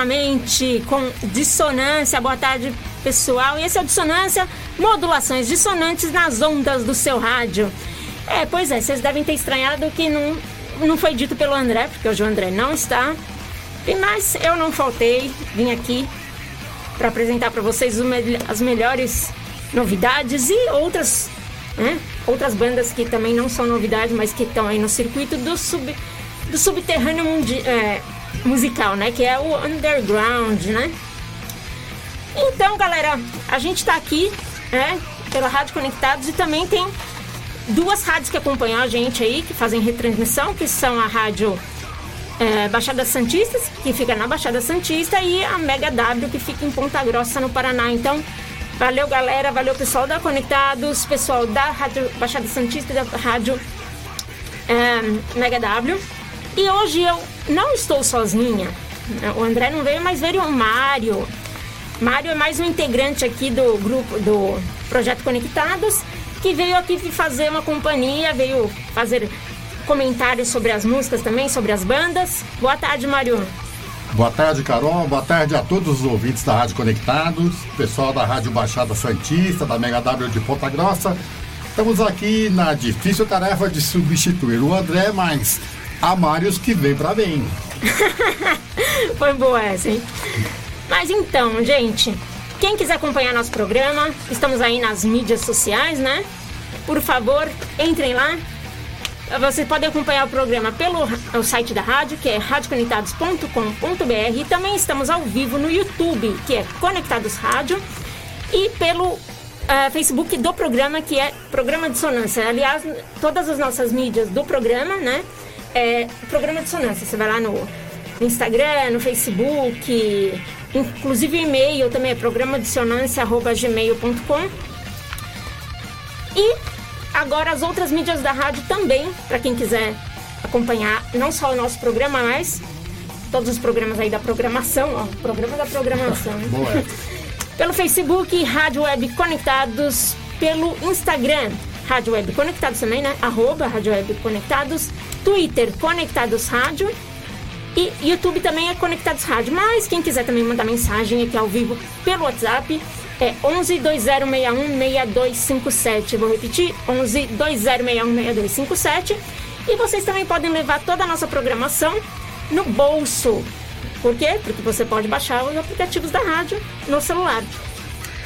Novamente com Dissonância. Boa tarde, pessoal. E esse é o Dissonância, modulações dissonantes nas ondas do seu rádio. É, pois é, vocês devem ter estranhado que não, não foi dito pelo André, porque hoje o André não está. Mas eu não faltei, vim aqui para apresentar para vocês as melhores novidades e outras, né, outras bandas que também não são novidade, mas que estão aí no circuito do, sub, do subterrâneo mundial. É, musical, né? Que é o underground, né? Então, galera, a gente tá aqui, né? Pela Rádio Conectados e também tem duas rádios que acompanham a gente aí, que fazem retransmissão, que são a rádio é, Baixada Santista, que fica na Baixada Santista, e a Mega W, que fica em Ponta Grossa, no Paraná. Então, valeu, galera, valeu, pessoal da Conectados, pessoal da Rádio Baixada Santista e da Rádio é, Mega W. E hoje eu não estou sozinha. O André não veio, mas veio o Mário. Mário é mais um integrante aqui do grupo do Projeto Conectados, que veio aqui fazer uma companhia, veio fazer comentários sobre as músicas também, sobre as bandas. Boa tarde, Mário. Boa tarde, Carol. Boa tarde a todos os ouvintes da Rádio Conectados, pessoal da Rádio Baixada Santista, da Mega W de Ponta Grossa. Estamos aqui na difícil tarefa de substituir o André, mas há Mários que vem para bem. Foi boa essa, hein? Mas então, gente, quem quiser acompanhar nosso programa, estamos aí nas mídias sociais, né? Por favor, entrem lá. Vocês podem acompanhar o programa pelo o site da rádio, que é radioconectados.com.br. E também estamos ao vivo no YouTube, que é Conectados Rádio. E pelo uh, Facebook do programa, que é Programa Dissonância. Aliás, todas as nossas mídias do programa, né? É programa Dissonância. Você vai lá no, no Instagram, no Facebook, inclusive o e-mail também é programadissonância.gmail.com. E agora as outras mídias da rádio também, para quem quiser acompanhar não só o nosso programa, mas todos os programas aí da programação, ó, programa da programação. Boa. Pelo Facebook, Rádio Web Conectados, pelo Instagram, Rádio Web Conectados também, né? Arroba Rádio Web Conectados. Twitter Conectados Rádio. E YouTube também é Conectados Rádio. Mas quem quiser também mandar mensagem aqui ao vivo pelo WhatsApp é 11 2061 6257. Vou repetir: 11 2061 6257. E vocês também podem levar toda a nossa programação no bolso. Por quê? Porque você pode baixar os aplicativos da rádio no celular.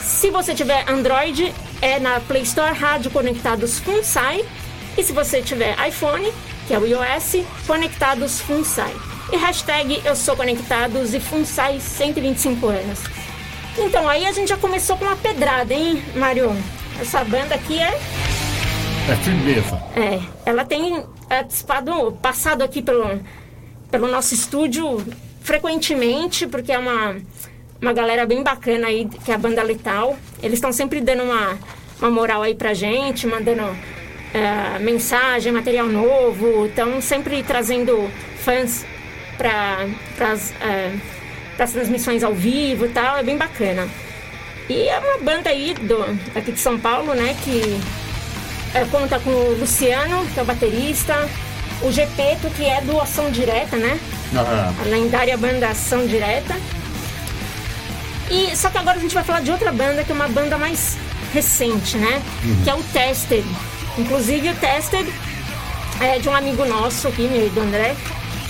Se você tiver Android, é na Play Store Rádio Conectados FunSai. E se você tiver iPhone, que é o iOS, Conectados FunSai. E hashtag Eu Sou Conectados e FunSai 125 anos. Então aí a gente já começou com uma pedrada, hein, Mário? Essa banda aqui é. É firmeza. É, ela tem participado, passado aqui pelo, pelo nosso estúdio frequentemente, porque é uma uma galera bem bacana aí, que é a Banda Letal. Eles estão sempre dando uma, uma moral aí pra gente, mandando uh, mensagem, material novo. Estão sempre trazendo fãs para as uh, transmissões ao vivo e tal. É bem bacana. E é uma banda aí do, aqui de São Paulo, né, que uh, conta com o Luciano, que é o baterista, o Gepeto, que é do Ação Direta, né? Uhum. A lendária banda Ação Direta. E só que agora a gente vai falar de outra banda que é uma banda mais recente, né? Uhum. Que é o Tested. Inclusive o Tested é de um amigo nosso aqui, meu do André,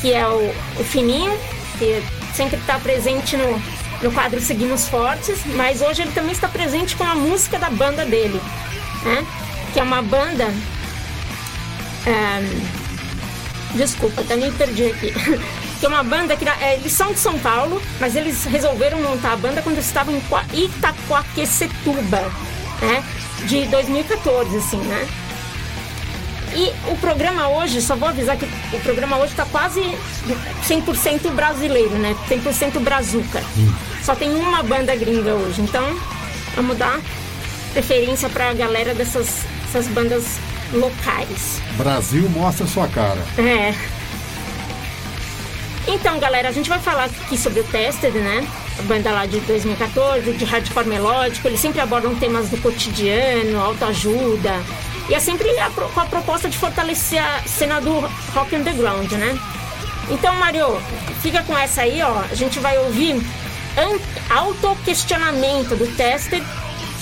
que é o, o Fininho, que sempre está presente no, no quadro Seguimos Fortes, mas hoje ele também está presente com a música da banda dele, né? Que é uma banda. Um, desculpa, até me perdi aqui. que é uma banda que é, eles são de São Paulo, mas eles resolveram montar a banda quando eles estavam em Itacoaquecetuba, né? De 2014, assim, né? E o programa hoje, só vou avisar que o programa hoje está quase 100% brasileiro, né? 100% brazuca. Hum. Só tem uma banda gringa hoje, então vamos dar preferência para a galera dessas essas bandas locais. Brasil mostra sua cara. É. Então, galera, a gente vai falar aqui sobre o Tested, né? A banda lá de 2014, de hardcore melódico. Eles sempre abordam temas do cotidiano, autoajuda. E é sempre a, com a proposta de fortalecer a cena do rock underground, né? Então, Mario, fica com essa aí, ó. A gente vai ouvir Autoquestionamento do Tested,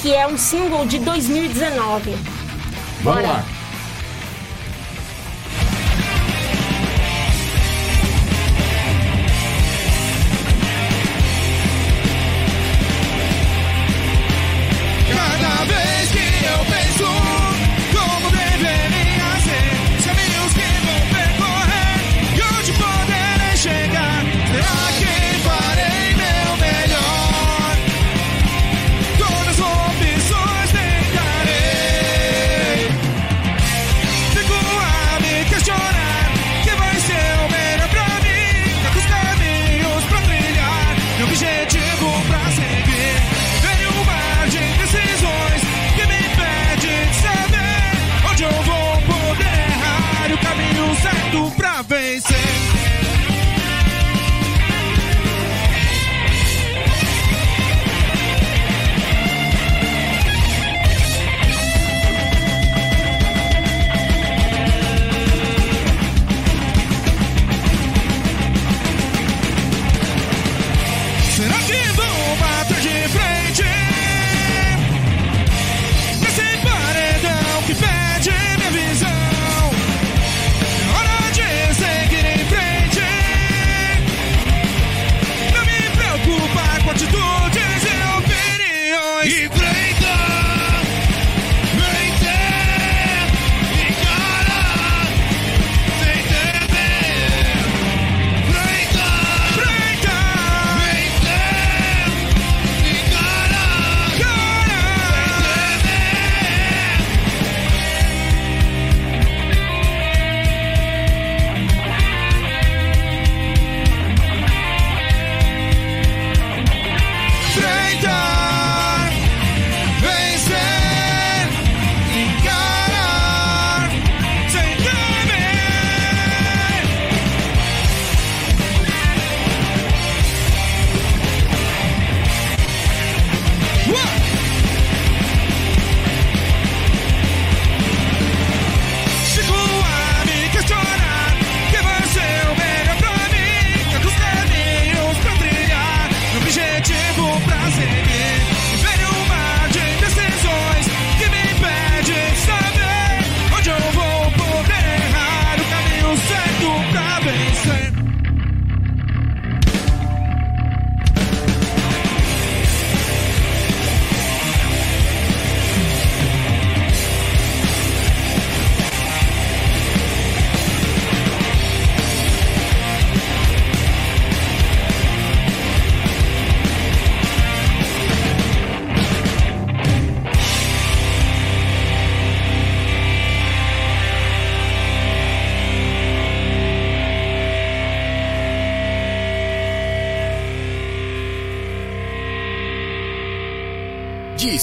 que é um single de 2019. Vamos Bora. lá. Dissonância.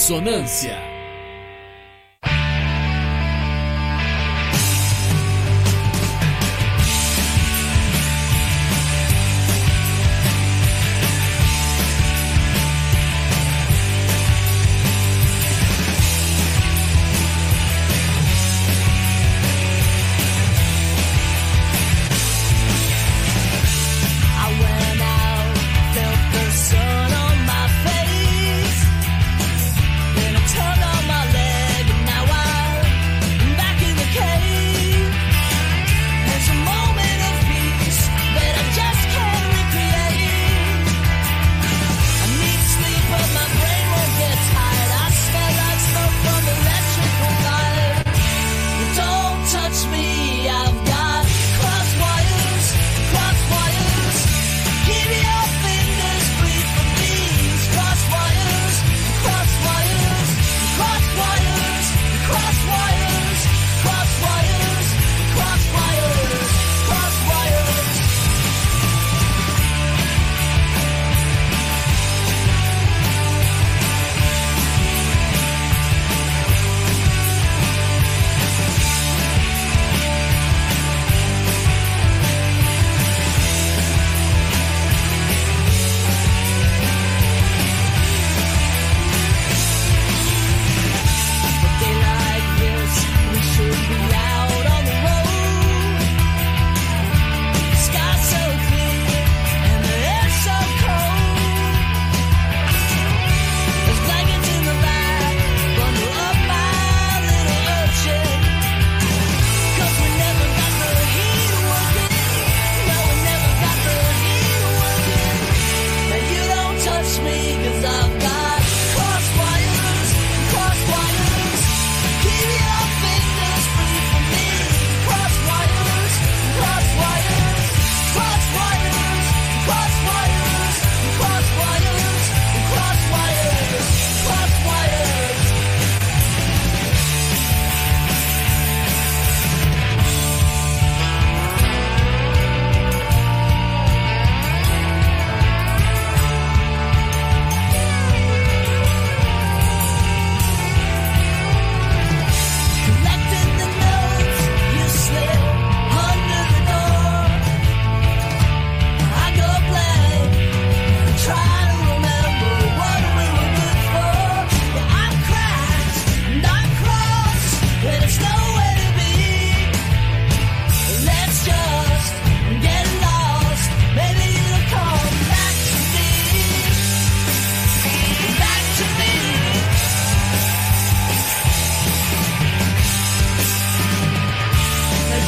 Turn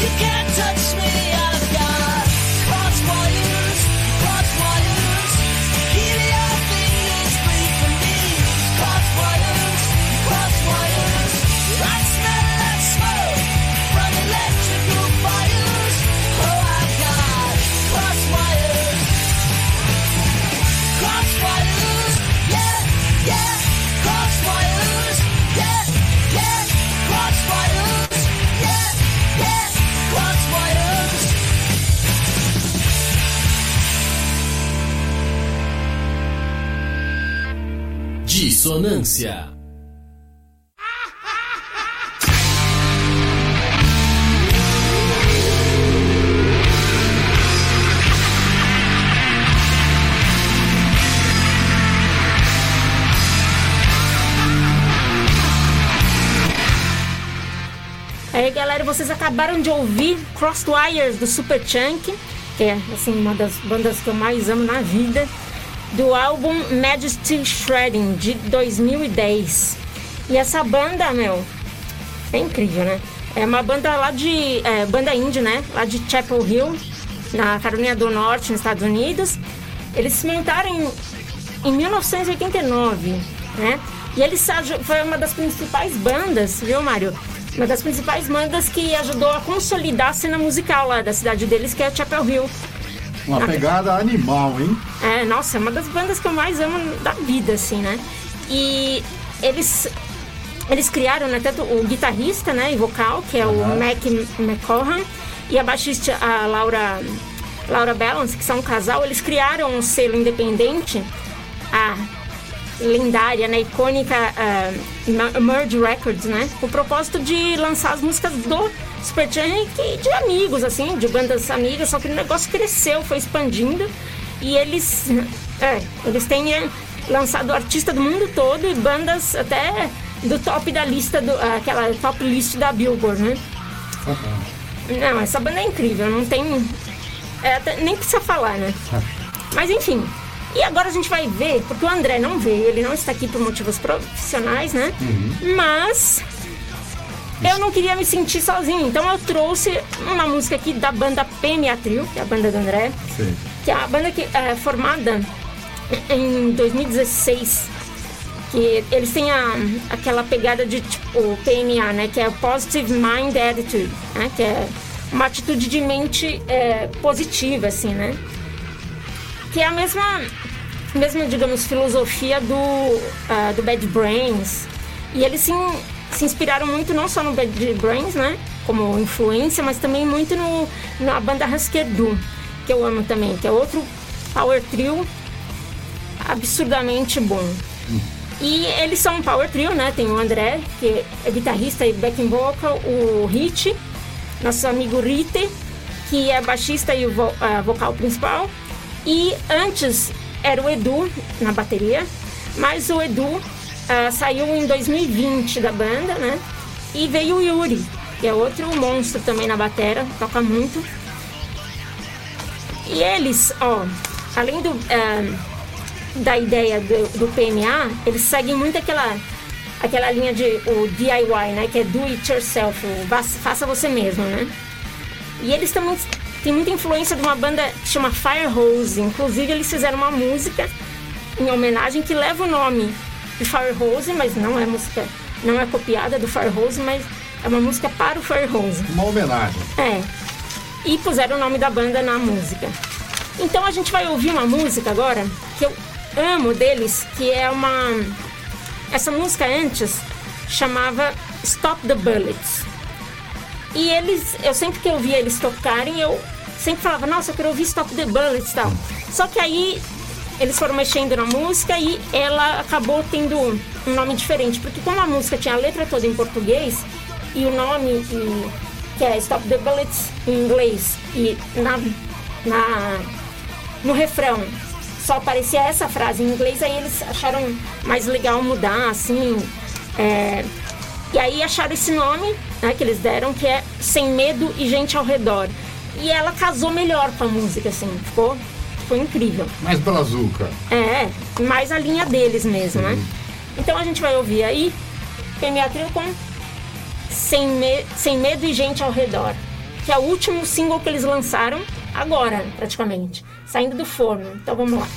You can't touch me. Dissonância. Aí galera, vocês acabaram de ouvir Crosswires do Super Chunk, que é assim uma das bandas que eu mais amo na vida, do álbum Majesty Shredding de 2010. E essa banda, meu, é incrível, né? É uma banda lá de. É, banda indie, né? Lá de Chapel Hill, na Carolina do Norte, nos Estados Unidos. Eles se montaram em, em 1989, né? E eles foi uma das principais bandas, viu, Mário? Uma das principais bandas que ajudou a consolidar a cena musical lá da cidade deles, que é Chapel Hill. Uma pegada animal, hein? É, nossa, é uma das bandas que eu mais amo da vida, assim, né? E eles eles criaram né, tanto o guitarrista né, e vocal, que é uhum. o Mac McCohan, e a baixista, a Laura, Laura Balance, que são um casal, eles criaram um selo independente, a lendária, né, icônica uh, Merge Records, né, com o propósito de lançar as músicas do Supertramp de amigos, assim, de bandas amigas, só que o negócio cresceu, foi expandindo, e eles, é, eles têm é, lançado artista do mundo todo e bandas até do top da lista, do, aquela top list da Billboard, né? Uhum. Não, essa banda é incrível, não tem. É, nem precisa falar, né? Mas enfim. E agora a gente vai ver, porque o André não veio, ele não está aqui por motivos profissionais, né? Uhum. Mas eu não queria me sentir sozinho, então eu trouxe uma música aqui da banda PMA Trio, que é a banda do André, Sim. que é a banda que é formada em 2016 que eles têm a, aquela pegada de tipo PMA, né, que é Positive Mind Attitude, né, que é uma atitude de mente é, positiva, assim, né, que é a mesma, mesma digamos, filosofia do, uh, do Bad Brains, e eles se, se inspiraram muito não só no Bad Brains, né, como influência, mas também muito no, na banda Husker Du, que eu amo também, que é outro power trio absurdamente bom. E eles são um power trio, né? Tem o André, que é guitarrista e backing vocal, o Hit, nosso amigo Rite, que é baixista e vo uh, vocal principal. E antes era o Edu na bateria, mas o Edu uh, saiu em 2020 da banda, né? E veio o Yuri, que é outro monstro também na batera, toca muito. E eles, ó, além do. Uh, da ideia do, do PMA, eles seguem muito aquela aquela linha de o DIY, né, que é do it yourself, faça você mesmo, né? E eles também têm muita influência de uma banda que chama Firehose, inclusive eles fizeram uma música em homenagem que leva o nome de Firehose, mas não é música, não é copiada do Firehose, mas é uma música para o Firehose. Uma homenagem. É. E puseram o nome da banda na música. Então a gente vai ouvir uma música agora que eu amo deles, que é uma. Essa música antes chamava Stop the Bullets. E eles, eu sempre que eu via eles tocarem, eu sempre falava, nossa, eu quero ouvir Stop the Bullets e tal. Só que aí eles foram mexendo na música e ela acabou tendo um nome diferente, porque como a música tinha a letra toda em português e o nome que é Stop the Bullets em inglês e na, na no refrão só aparecia essa frase em inglês, aí eles acharam mais legal mudar, assim. É... E aí acharam esse nome né, que eles deram, que é Sem Medo e Gente ao Redor. E ela casou melhor com a música, assim, ficou, ficou incrível. Mais brazuca. É, mais a linha deles mesmo, né? Então a gente vai ouvir aí PMA Trio com Sem, Me Sem Medo e Gente ao Redor, que é o último single que eles lançaram agora, praticamente saindo do forno. Então vamos lá.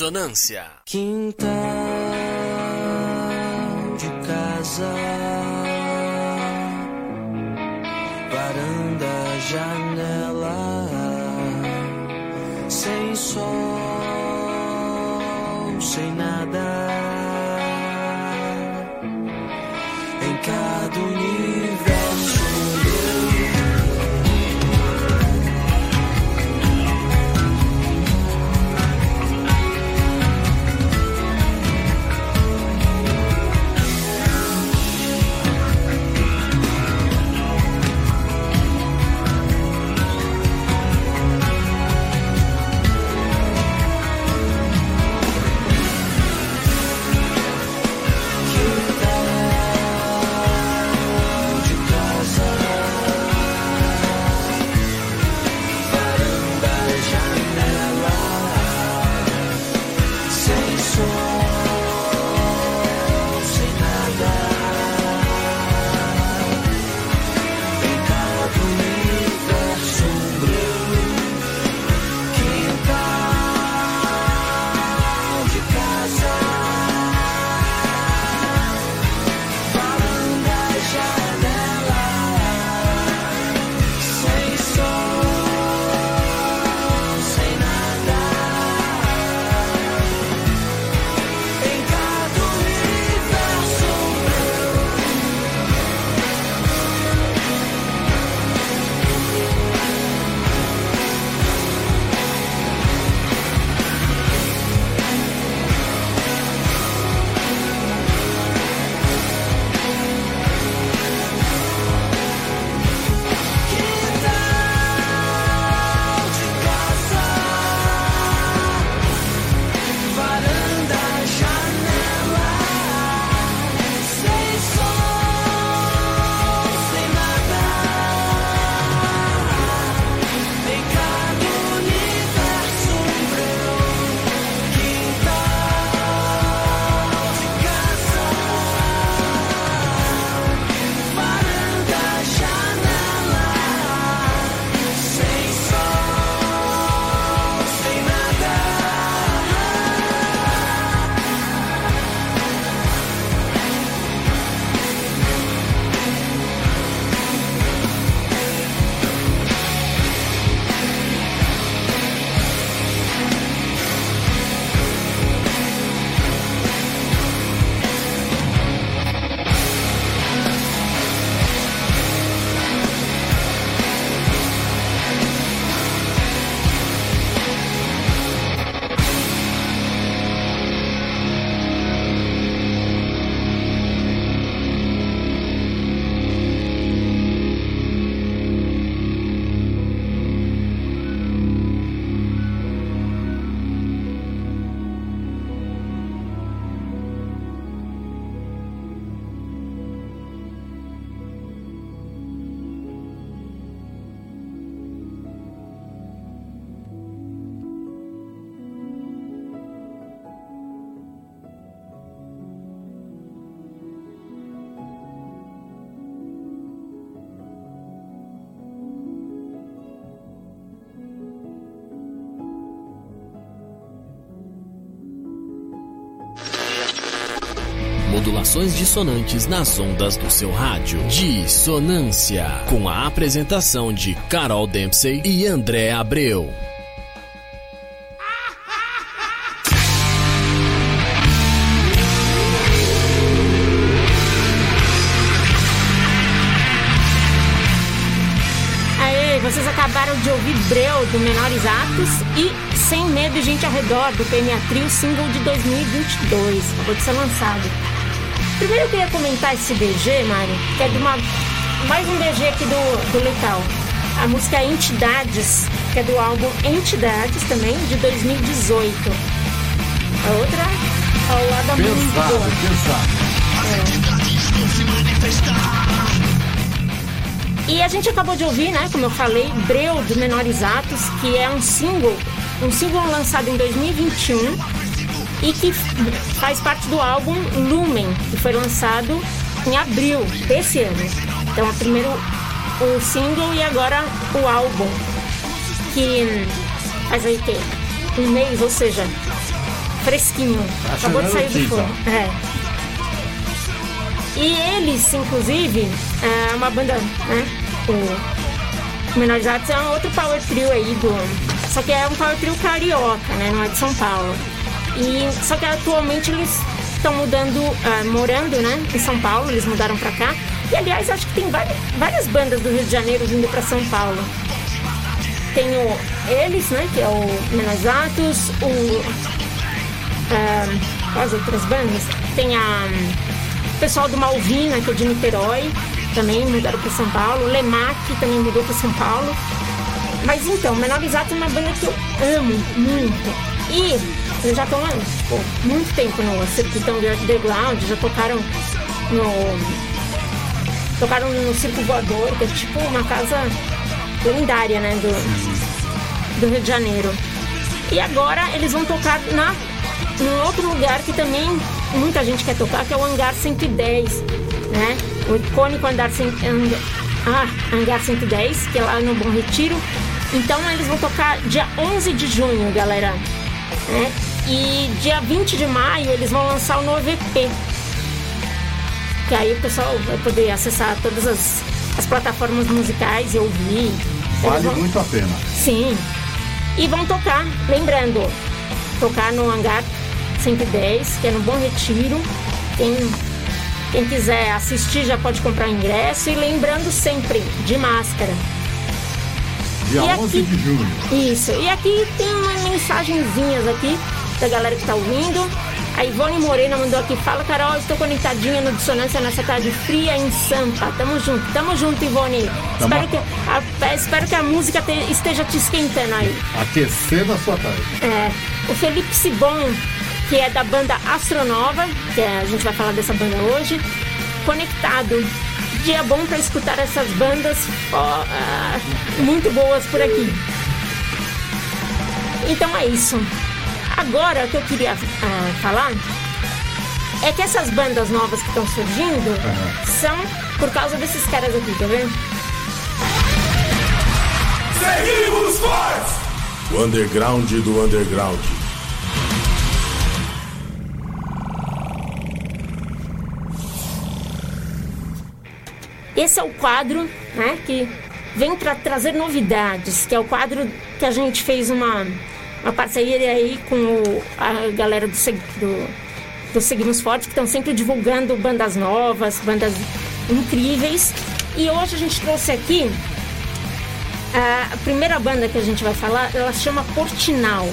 Dissonância. Quintal de casa, varanda, janela, sem sol, sem nada. Modulações dissonantes nas ondas do seu rádio. Dissonância. Com a apresentação de Carol Dempsey e André Abreu. Vocês acabaram de ouvir Breu, do Menores Atos, e Sem Medo e Gente ao Redor, do PMA Trio, single de 2022. Acabou de ser lançado. Primeiro eu queria comentar esse BG, Mário, que é de uma. Mais um BG aqui do, do Letal. A música é Entidades, que é do álbum Entidades também, de 2018. A outra, ao lado da Pesado, pesado. E a gente acabou de ouvir, né, como eu falei, Breu do Menores Atos, que é um single, um single lançado em 2021 e que faz parte do álbum Lumen, que foi lançado em abril desse ano. Então, primeiro o single e agora o álbum, que faz aí que um mês, ou seja, fresquinho. Acabou de sair do forno. É. E eles, inclusive, é uma banda, né? O Menorizados é um outro power trio aí do. Só que é um power trio carioca, né? Não é de São Paulo. E só que atualmente eles estão mudando, ah, morando, né? Em São Paulo, eles mudaram pra cá. E aliás, acho que tem várias, várias bandas do Rio de Janeiro vindo pra São Paulo. Tem o eles, né? Que é o Menorizados, o ah, as outras bandas. Tem a o pessoal do Malvina, que é de Niterói, também mudaram para São Paulo. Lemac também mudou para São Paulo. Mas então, Menor Exato é uma banda que eu amo muito. E eles já estão há pô, muito tempo no circuito underground, já tocaram no. Tocaram no Circo Voador, que é tipo uma casa lendária, né? Do, do Rio de Janeiro. E agora eles vão tocar na, num outro lugar que também muita gente quer tocar, que é o Hangar 110, né? O icônico 100 Hang- ah, Hangar 110, que é lá no Bom Retiro. Então eles vão tocar dia 11 de junho, galera. Né? E dia 20 de maio eles vão lançar o novo EP. Que aí o pessoal vai poder acessar todas as, as plataformas musicais e ouvir. Vale vão- muito a pena. Sim. E vão tocar, lembrando, tocar no Hangar 110, que é no Bom Retiro. Quem, quem quiser assistir já pode comprar o ingresso. E lembrando sempre, de máscara. Dia E 11 aqui? de junho. Isso. E aqui tem umas mensagenzinhas aqui da galera que tá ouvindo. A Ivone Morena mandou aqui, fala Carol, estou conectadinha no Dissonância nessa tarde fria em Sampa. Tamo junto, tamo junto, Ivone. Espero que, a, espero que a música te- esteja te esquentando aí. Aquecendo a sua tarde. É, o Felipe Sibon, que é da banda Astronova, que é- a gente vai falar dessa banda hoje, conectado. Dia bom para escutar essas bandas ó, ah, muito boas por aqui. Então é isso. Agora o que eu queria ah, falar é que essas bandas novas que estão surgindo são por causa desses caras aqui, tá vendo? Seguimos fortes! O underground do underground. Esse é o quadro, né, que vem para trazer novidades, que é o quadro que a gente fez uma, uma parceria aí com o- a galera do, do, do Seguimos Forte, que estão sempre divulgando bandas novas, bandas incríveis. E hoje a gente trouxe aqui a primeira banda que a gente vai falar, ela chama Portinal.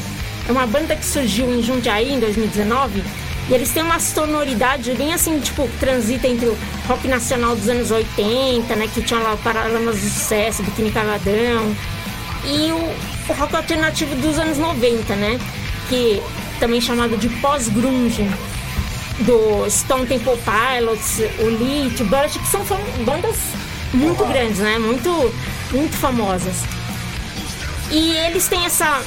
É uma banda que surgiu em Jundiaí em 2019 e eles têm uma sonoridade bem assim, tipo, transita entre o rock nacional dos anos 80, né, que tinha lá o Paralamas do Sucesso, Biquíni Cavadão, e o, o rock alternativo dos anos 90, né, que também chamado de pós-grunge do Stone Temple Pilots, o Lit, o Bush, que são bandas muito grandes, né? Muito, muito famosas. E eles têm essa,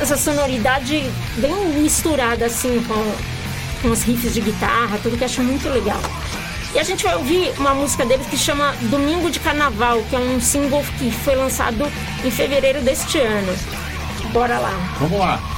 essa sonoridade bem misturada, assim, com, com os riffs de guitarra, tudo que eu acho muito legal. E a gente vai ouvir uma música deles que chama Domingo de Carnaval, que é um single que foi lançado em fevereiro deste ano. Bora lá. Vamos lá.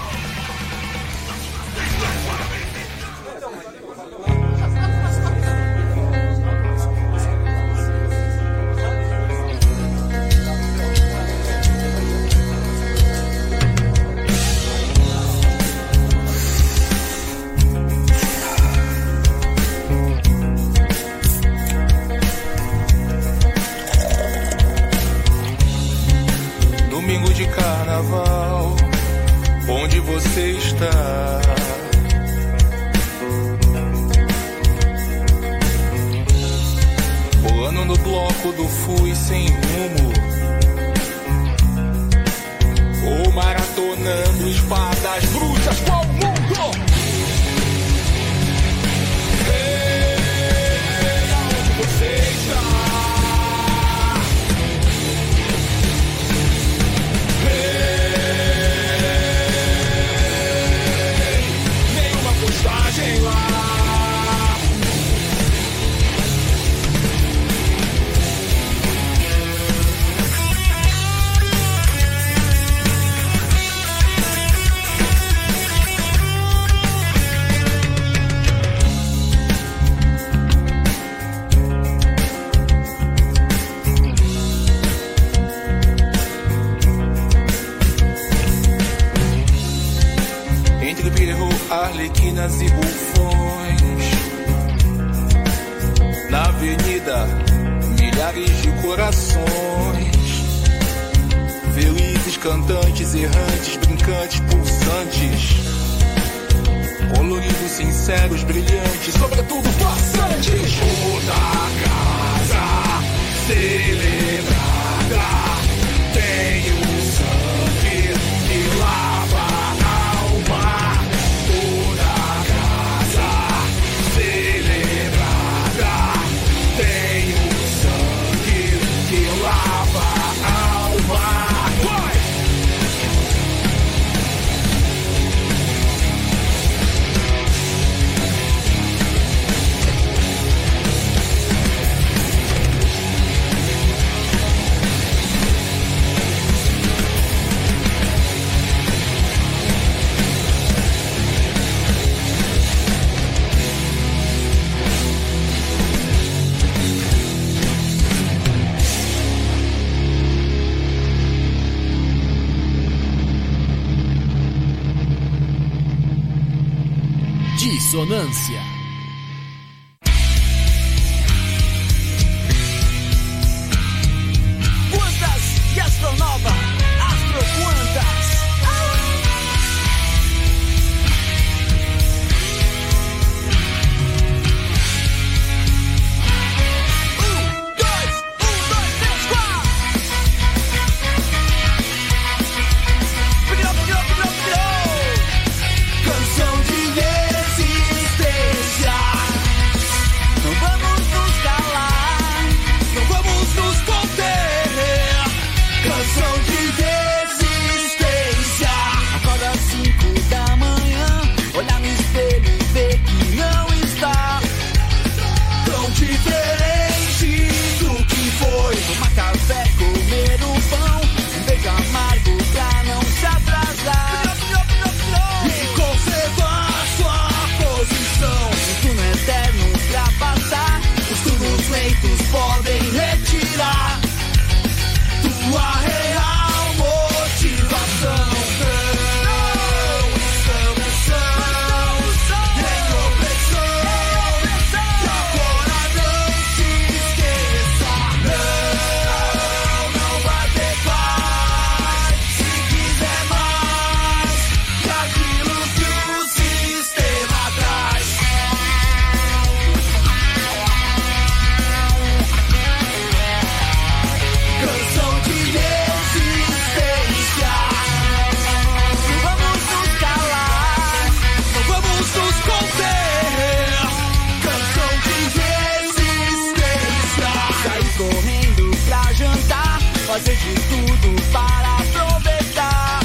fazer de tudo para aproveitar.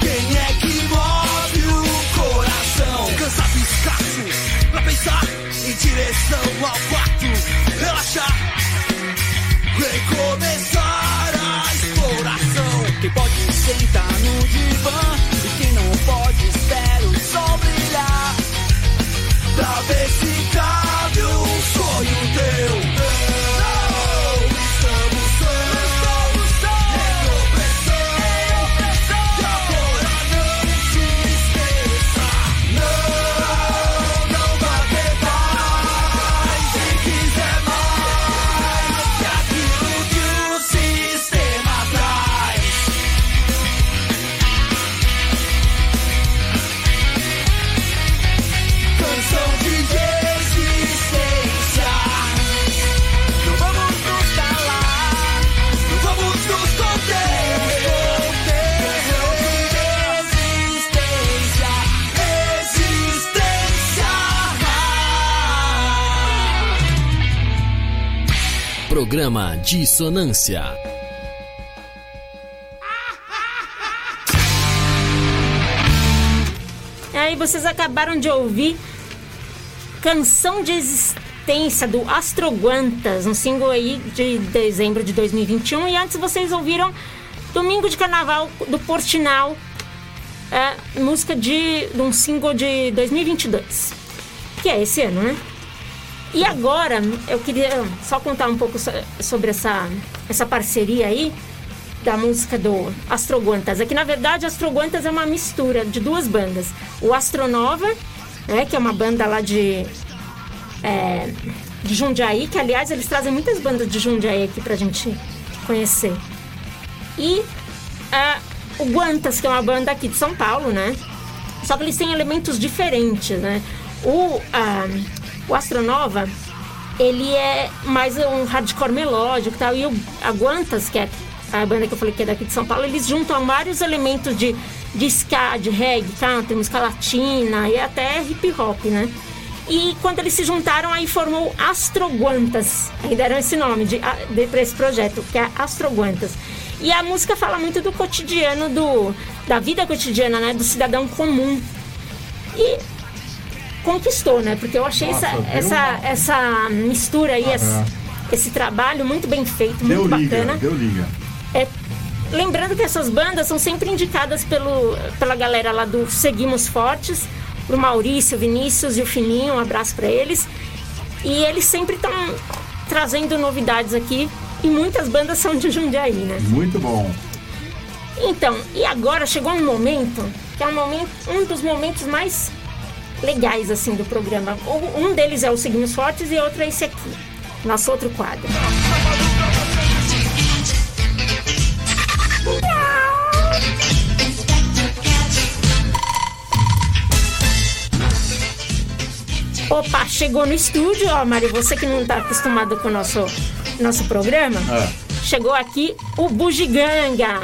Quem é que move o coração? Cansaço escasso pra pensar em direção ao quarto. Relaxar, recomeçar a exploração. Quem pode sentar no divã e quem não pode, espera o sol brilhar. Pra ver se Programa Dissonância. Aí vocês acabaram de ouvir Canção de Existência do Astroguantas, um single aí de dezembro de 2021. E antes vocês ouviram Domingo de Carnaval do Portinal, é, música de, de um single de 2022, que é esse ano, né? E agora, eu queria só contar um pouco sobre essa, essa parceria aí da música do Astroguantas. É que, na verdade, Astroguantas é uma mistura de duas bandas. O Astronova, né, que é uma banda lá de, é, de Jundiaí, que, aliás, eles trazem muitas bandas de Jundiaí aqui pra gente conhecer. E o Guantas, que é uma banda aqui de São Paulo, né? Só que eles têm elementos diferentes, né? O o Astronova, ele é mais um hardcore melódico e tal. E o a Guantas, que é a banda que eu falei que é daqui de São Paulo, eles juntam vários elementos de, de ska, de reggae, country, música latina e até hip hop, né? E quando eles se juntaram, aí formou Astroguantas. Aí deram esse nome de, de, para esse projeto, que é Astroguantas. E a música fala muito do cotidiano, do, da vida cotidiana, né? Do cidadão comum. E conquistou, né? Porque eu achei Nossa, essa, essa, essa mistura aí, esse, esse trabalho muito bem feito, Deu muito liga, bacana. deu liga. É, lembrando que essas bandas são sempre indicadas pelo, pela galera lá do Seguimos Fortes, pro Maurício, Vinícius e o Fininho, um abraço para eles. E eles sempre estão trazendo novidades aqui e muitas bandas são de Jundiaí, né? Muito bom. Então, e agora chegou um momento que é um, momento, um dos momentos mais legais assim do programa. Um deles é o Seguimos Fortes e outro é esse aqui, nosso outro quadro. Opa, chegou no estúdio, ó, Mari, você que não tá acostumado com o nosso, nosso programa. É. Chegou aqui o Bugiganga,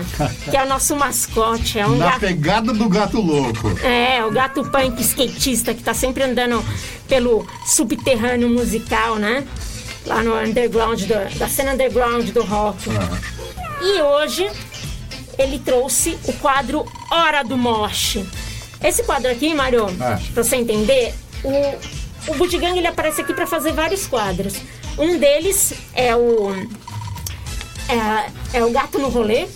que é o nosso mascote. É um Na gato. pegada do gato louco. É, o gato punk skatista que tá sempre andando pelo subterrâneo musical, né? Lá no underground, do- da cena underground do rock. E hoje ele trouxe o quadro Hora do Mosh. Esse quadro aqui, Mário, É. pra você entender, o, o Budigang ele aparece aqui pra fazer vários quadros. Um deles é o é, é o Gato no Rolê,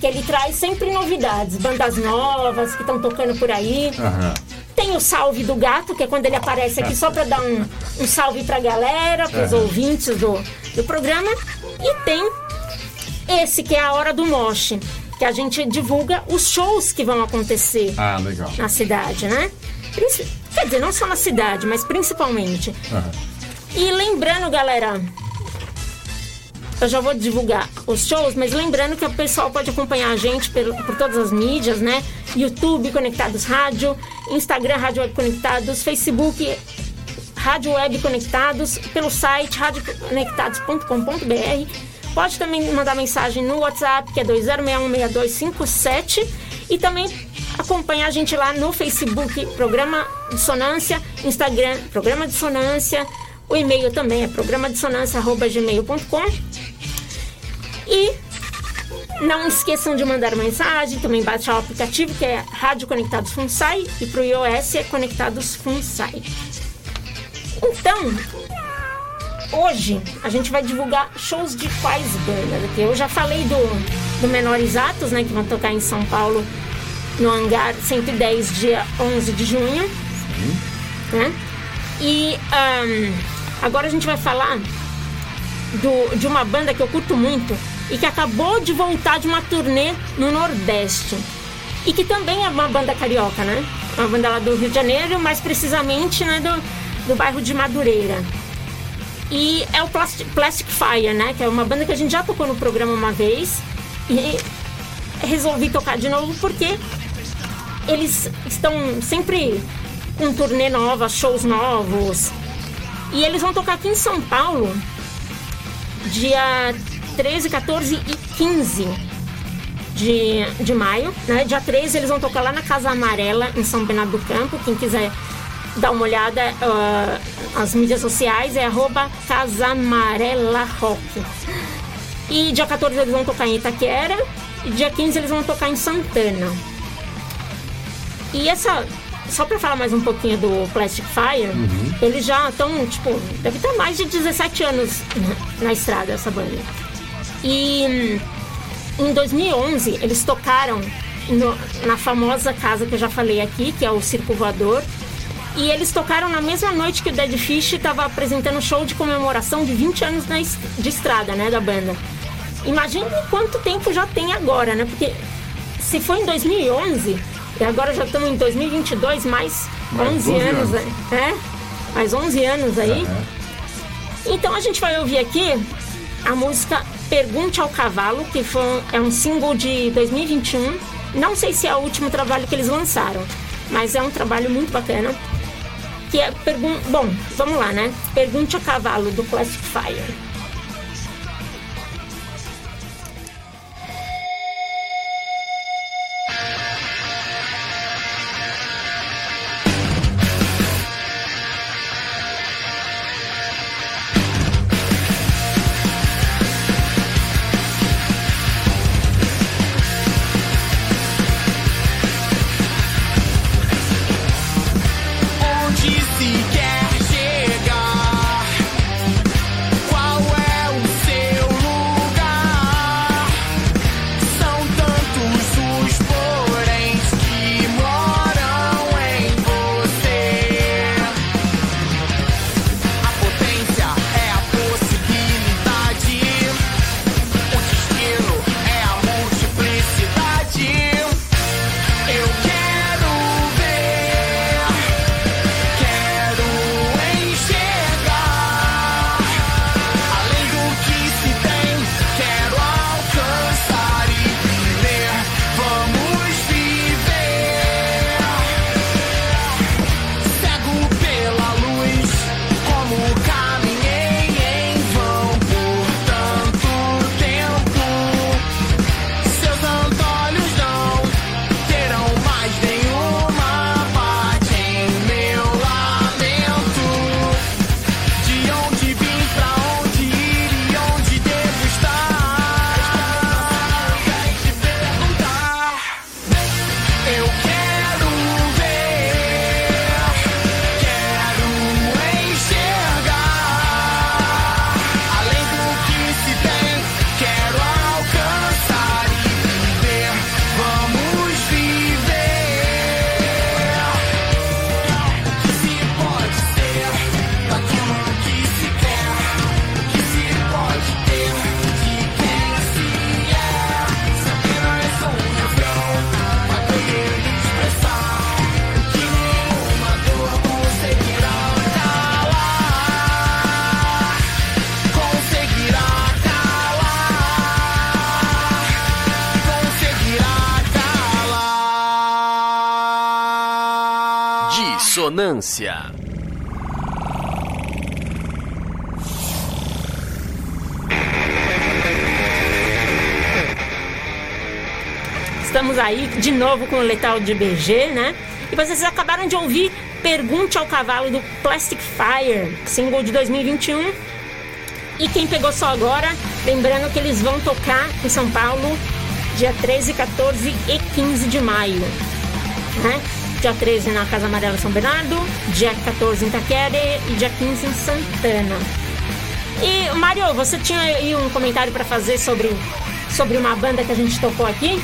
que ele traz sempre novidades, bandas novas que estão tocando por aí. Aham. Tem o salve do gato, que é quando ele aparece aqui só para dar um, um salve pra galera, pros Aham. ouvintes do, do programa. E tem esse que é a hora do moche, que a gente divulga os shows que vão acontecer Ah, na cidade, né? Quer dizer, não só na cidade, mas principalmente. Aham. E lembrando, galera, eu já vou divulgar os shows, mas lembrando que o pessoal pode acompanhar a gente pelo- por todas as mídias, né? YouTube Conectados Rádio, Instagram Rádio Web Conectados, Facebook Rádio Web Conectados, pelo site radioconectados.com.br. Pode também mandar mensagem no WhatsApp, que é 20616257. E também acompanhar a gente lá no Facebook, Programa Dissonância, Instagram, Programa Dissonância. O e-mail também é programadissonância.gmail.com. E não esqueçam de mandar mensagem, também baixar o aplicativo que é Rádio Conectados Funsai e pro iOS é Conectados Funsai. Então, hoje a gente vai divulgar shows de quais bandas aqui. Eu já falei do, do Menores Atos, né, que vão tocar em São Paulo no Hangar 110, dia 11 de junho. Né? E ahn, agora a gente vai falar do- de uma banda que eu curto muito e que acabou de voltar de uma turnê no Nordeste. E que também é uma banda carioca, né? Uma banda lá do Rio de Janeiro, mais precisamente né, do, do bairro de Madureira. E é o Plastic, Plastic Fire, né? Que é uma banda que a gente já tocou no programa uma vez. E resolvi tocar de novo porque eles estão sempre com turnê nova, shows novos. E eles vão tocar aqui em São Paulo dia 13, 14 e 15 de, de maio. Né? Dia 13 eles vão tocar lá na Casa Amarela, em São Bernardo do Campo. Quem quiser dar uma olhada, ah, as mídias sociais é arroba Casa Amarela Rock. E dia 14 eles vão tocar em Itaquera. E dia 15 eles vão tocar em Santana. E essa. Só pra falar mais um pouquinho do Plastic Fire, eles já estão, tipo, deve estar mais de 17 anos na- estrada essa banda. E hum, em 2011 eles tocaram no- na famosa casa que eu já falei aqui, que é o Circo Voador. E eles tocaram na mesma noite que o Dead Fish estava apresentando um show de comemoração de 20 anos na es- de estrada, né, da banda. imagine quanto tempo já tem agora, né? Porque se foi em 2011 e agora já estamos em 2022, mais, Mais 11 12 anos, anos. é? Mais 11 anos aí. É. Então a gente vai ouvir aqui a música Pergunte ao Cavalo, que foi, é um single de 2021. Não sei se é o último trabalho que eles lançaram, mas é um trabalho muito bacana. Que é pergun Bom, vamos lá, né? Pergunte ao Cavalo, do Plastic Fire. Dissonância. Estamos aí de novo com o Letal de BG, né? E vocês acabaram de ouvir Pergunte ao Cavalo do Plastic Fire, single de 2021. E quem pegou só agora, lembrando que eles vão tocar em São Paulo dia 13, 14 e 15 de maio. Né? Dia 13 na Casa Amarela São Bernardo, dia 14 em Itaquera e dia 15 em Santana. E Mário, você tinha aí um comentário para fazer sobre, sobre uma banda que a gente tocou aqui?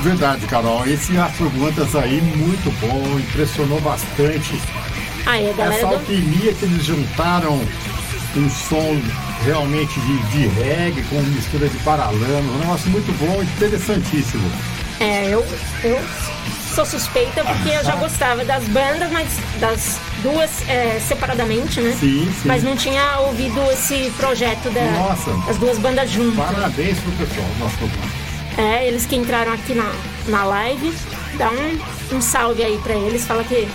Verdade, Carol. Esse Afrobandas aí, muito bom, impressionou bastante. Aí, Essa do... alquimia que eles juntaram um som realmente de, de reggae com mistura de paralama, um negócio muito bom, interessantíssimo. É, eu, eu sou suspeita porque eu já gostava das bandas, mas das duas é, separadamente, né? Sim, sim. Mas não tinha ouvido esse projeto da, Nossa. das duas bandas juntas. Parabéns pro pessoal nosso programa. É, eles que entraram aqui na, na live, dá um, um salve aí pra eles, fala que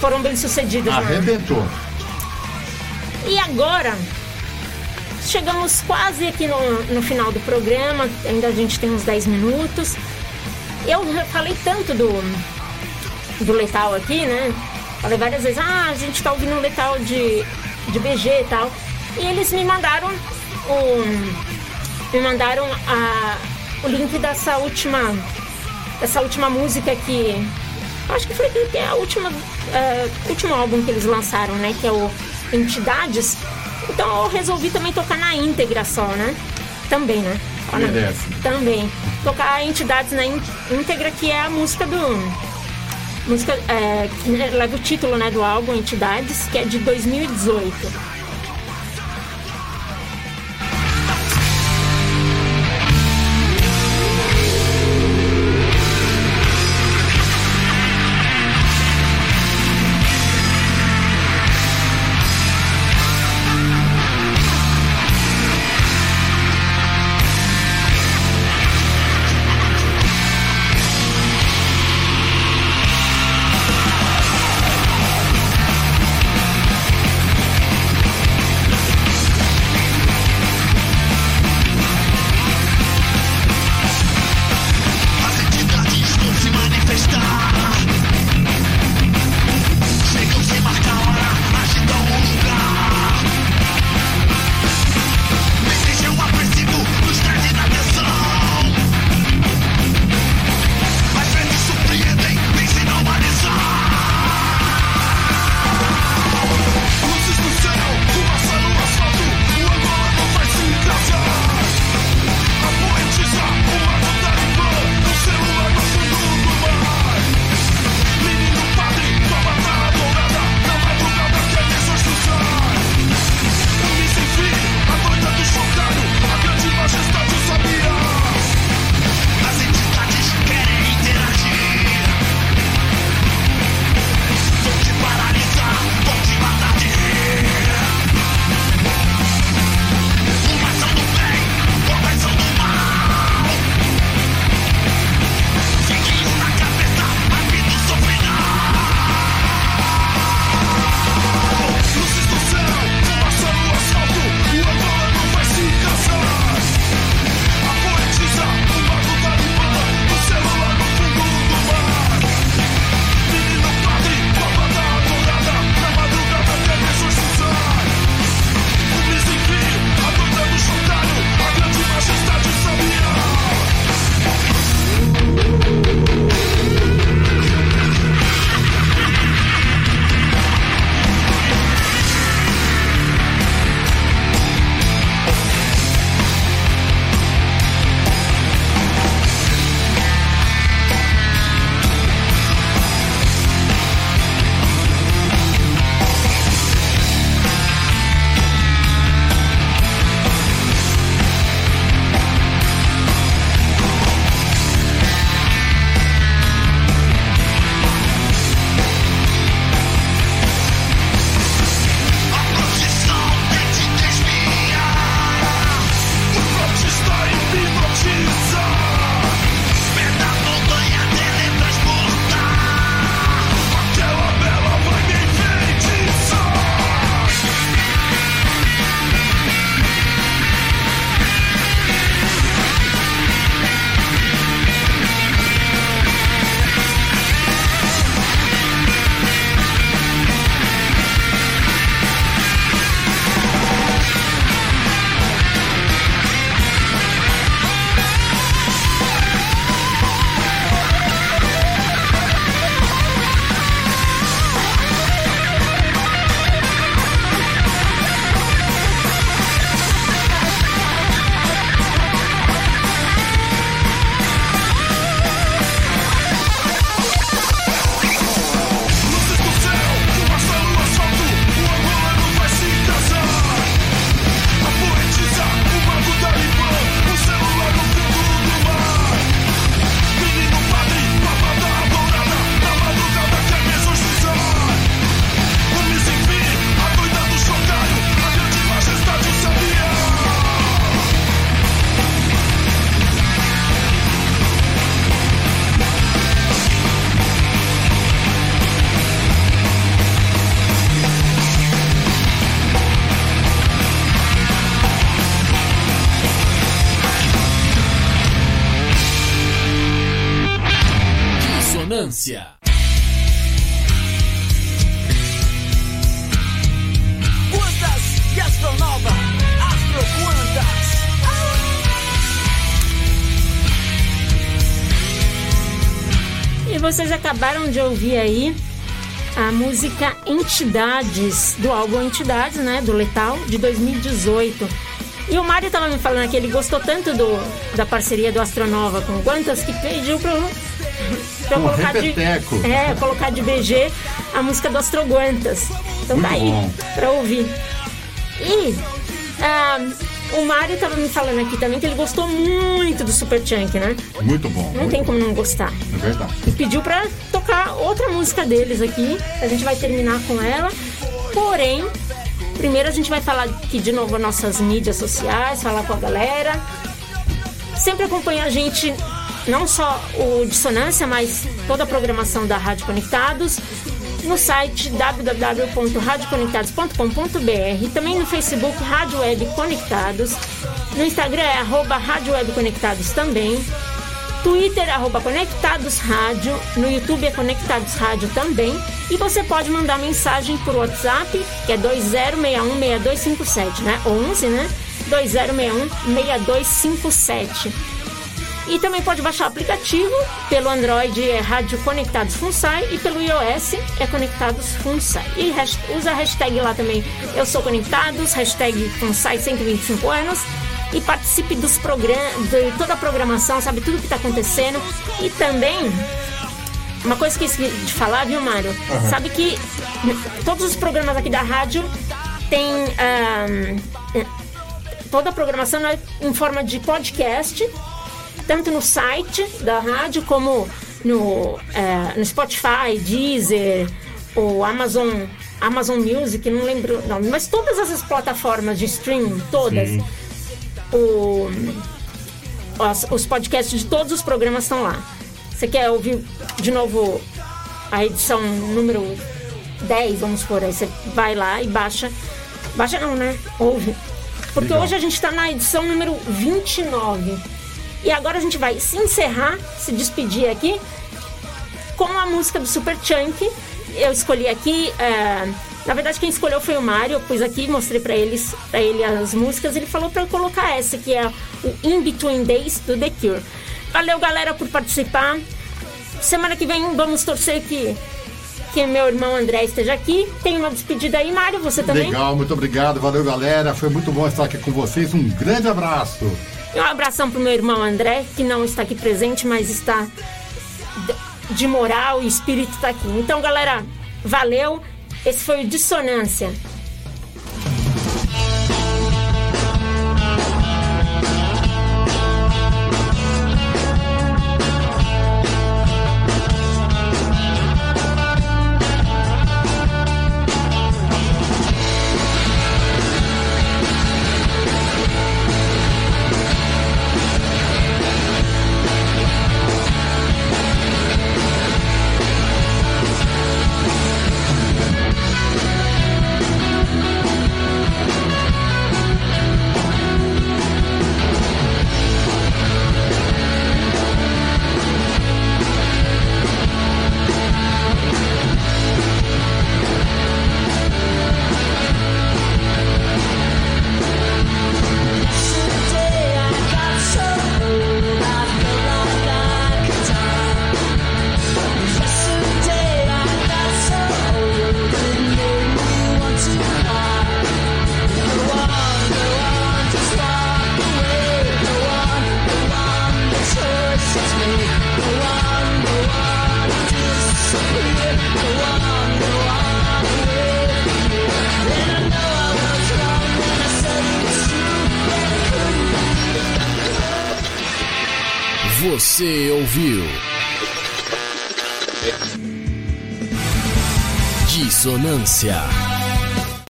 foram bem sucedidos. né? Arrebentou. E agora, chegamos quase aqui no, no final do programa, ainda a gente tem uns 10 minutos. Eu falei tanto do, do Letal aqui, né? Falei várias vezes, ah, a gente tá ouvindo o Letal de, de BG e tal. E eles me mandaram o, me mandaram a, o link dessa última, dessa última música que acho que foi que é a última, é, último álbum que eles lançaram, né? Que é o Entidades. Então eu resolvi também tocar na íntegra só, né? Também, né? Ó, na- Merece. Também. Tocar Entidades na ín- íntegra, que é a música do. Música é, que leva o título né, do álbum Entidades, que é de 2018. Música Entidades, do álbum Entidades, né? Do Letal, de 2018. E o Mário tava me falando que ele gostou tanto do, da parceria do Astronova com o Guantas que pediu pra, eu- pra Um colocar de, é, colocar de BG a música do Astroguantas. Então tá Muito aí, bom. pra ouvir. E ah, o Mário tava me falando aqui também que ele gostou muito do Super Chunk, né? Muito bom. Não muito tem bom. como não gostar. É verdade. E pediu pra tocar outra música deles aqui. A gente vai terminar com ela. Porém, primeiro a gente vai falar aqui de novo nossas mídias sociais, falar com a galera. Sempre acompanha a gente, não só o Dissonância, mas toda a programação da Rádio Conectados. No site www.radioconectados.com.br, também no Facebook Rádio Web Conectados, no Instagram é arroba Rádio Web Conectados também, Twitter, arroba Conectados Rádio. No YouTube é Conectados Rádio também. E você pode mandar mensagem por WhatsApp, que é 2061-6257, né? 11, né? 2061-6257. E também pode baixar o aplicativo. Pelo Android é Rádio Conectados Funsai e pelo iOS é Conectados Funsai. E usa a hashtag lá também. Eu sou Conectados, hashtag Funsai 125 anos. E participe dos programas, de toda a programação, sabe tudo que está acontecendo. E também uma coisa que eu esqueci de falar, viu, Mário? Sabe que todos os programas aqui da rádio tem ahn, toda a programação é em forma de podcast, tanto no site da rádio como no, eh, no Spotify, Deezer, o Amazon, Amazon Music, não lembro não, mas todas essas plataformas de streaming, todas. Sim. O, os, os podcasts de todos os programas estão lá. Você quer ouvir de novo a edição número 10, vamos por aí, você vai lá e baixa. Baixa não, né? Ouve. Porque Legal. hoje a gente está na edição número 29. E agora a gente vai se encerrar, se despedir aqui com a música do Super Chunk. Eu escolhi aqui. é, na verdade, quem escolheu foi o Mário. Pus aqui, mostrei pra, eles, pra ele as músicas. Ele falou pra eu colocar essa, que é o In Between Days do The Cure. Valeu, galera, por participar. Semana que vem vamos torcer que, que meu irmão André esteja aqui. Tem uma despedida aí, Mário, você também? Legal, muito obrigado. Valeu, galera. Foi muito bom estar aqui com vocês. Um grande abraço. Um abração pro meu irmão André, que não está aqui presente, mas está de moral e espírito está aqui. Então, galera, valeu. Esse foi o Dissonância.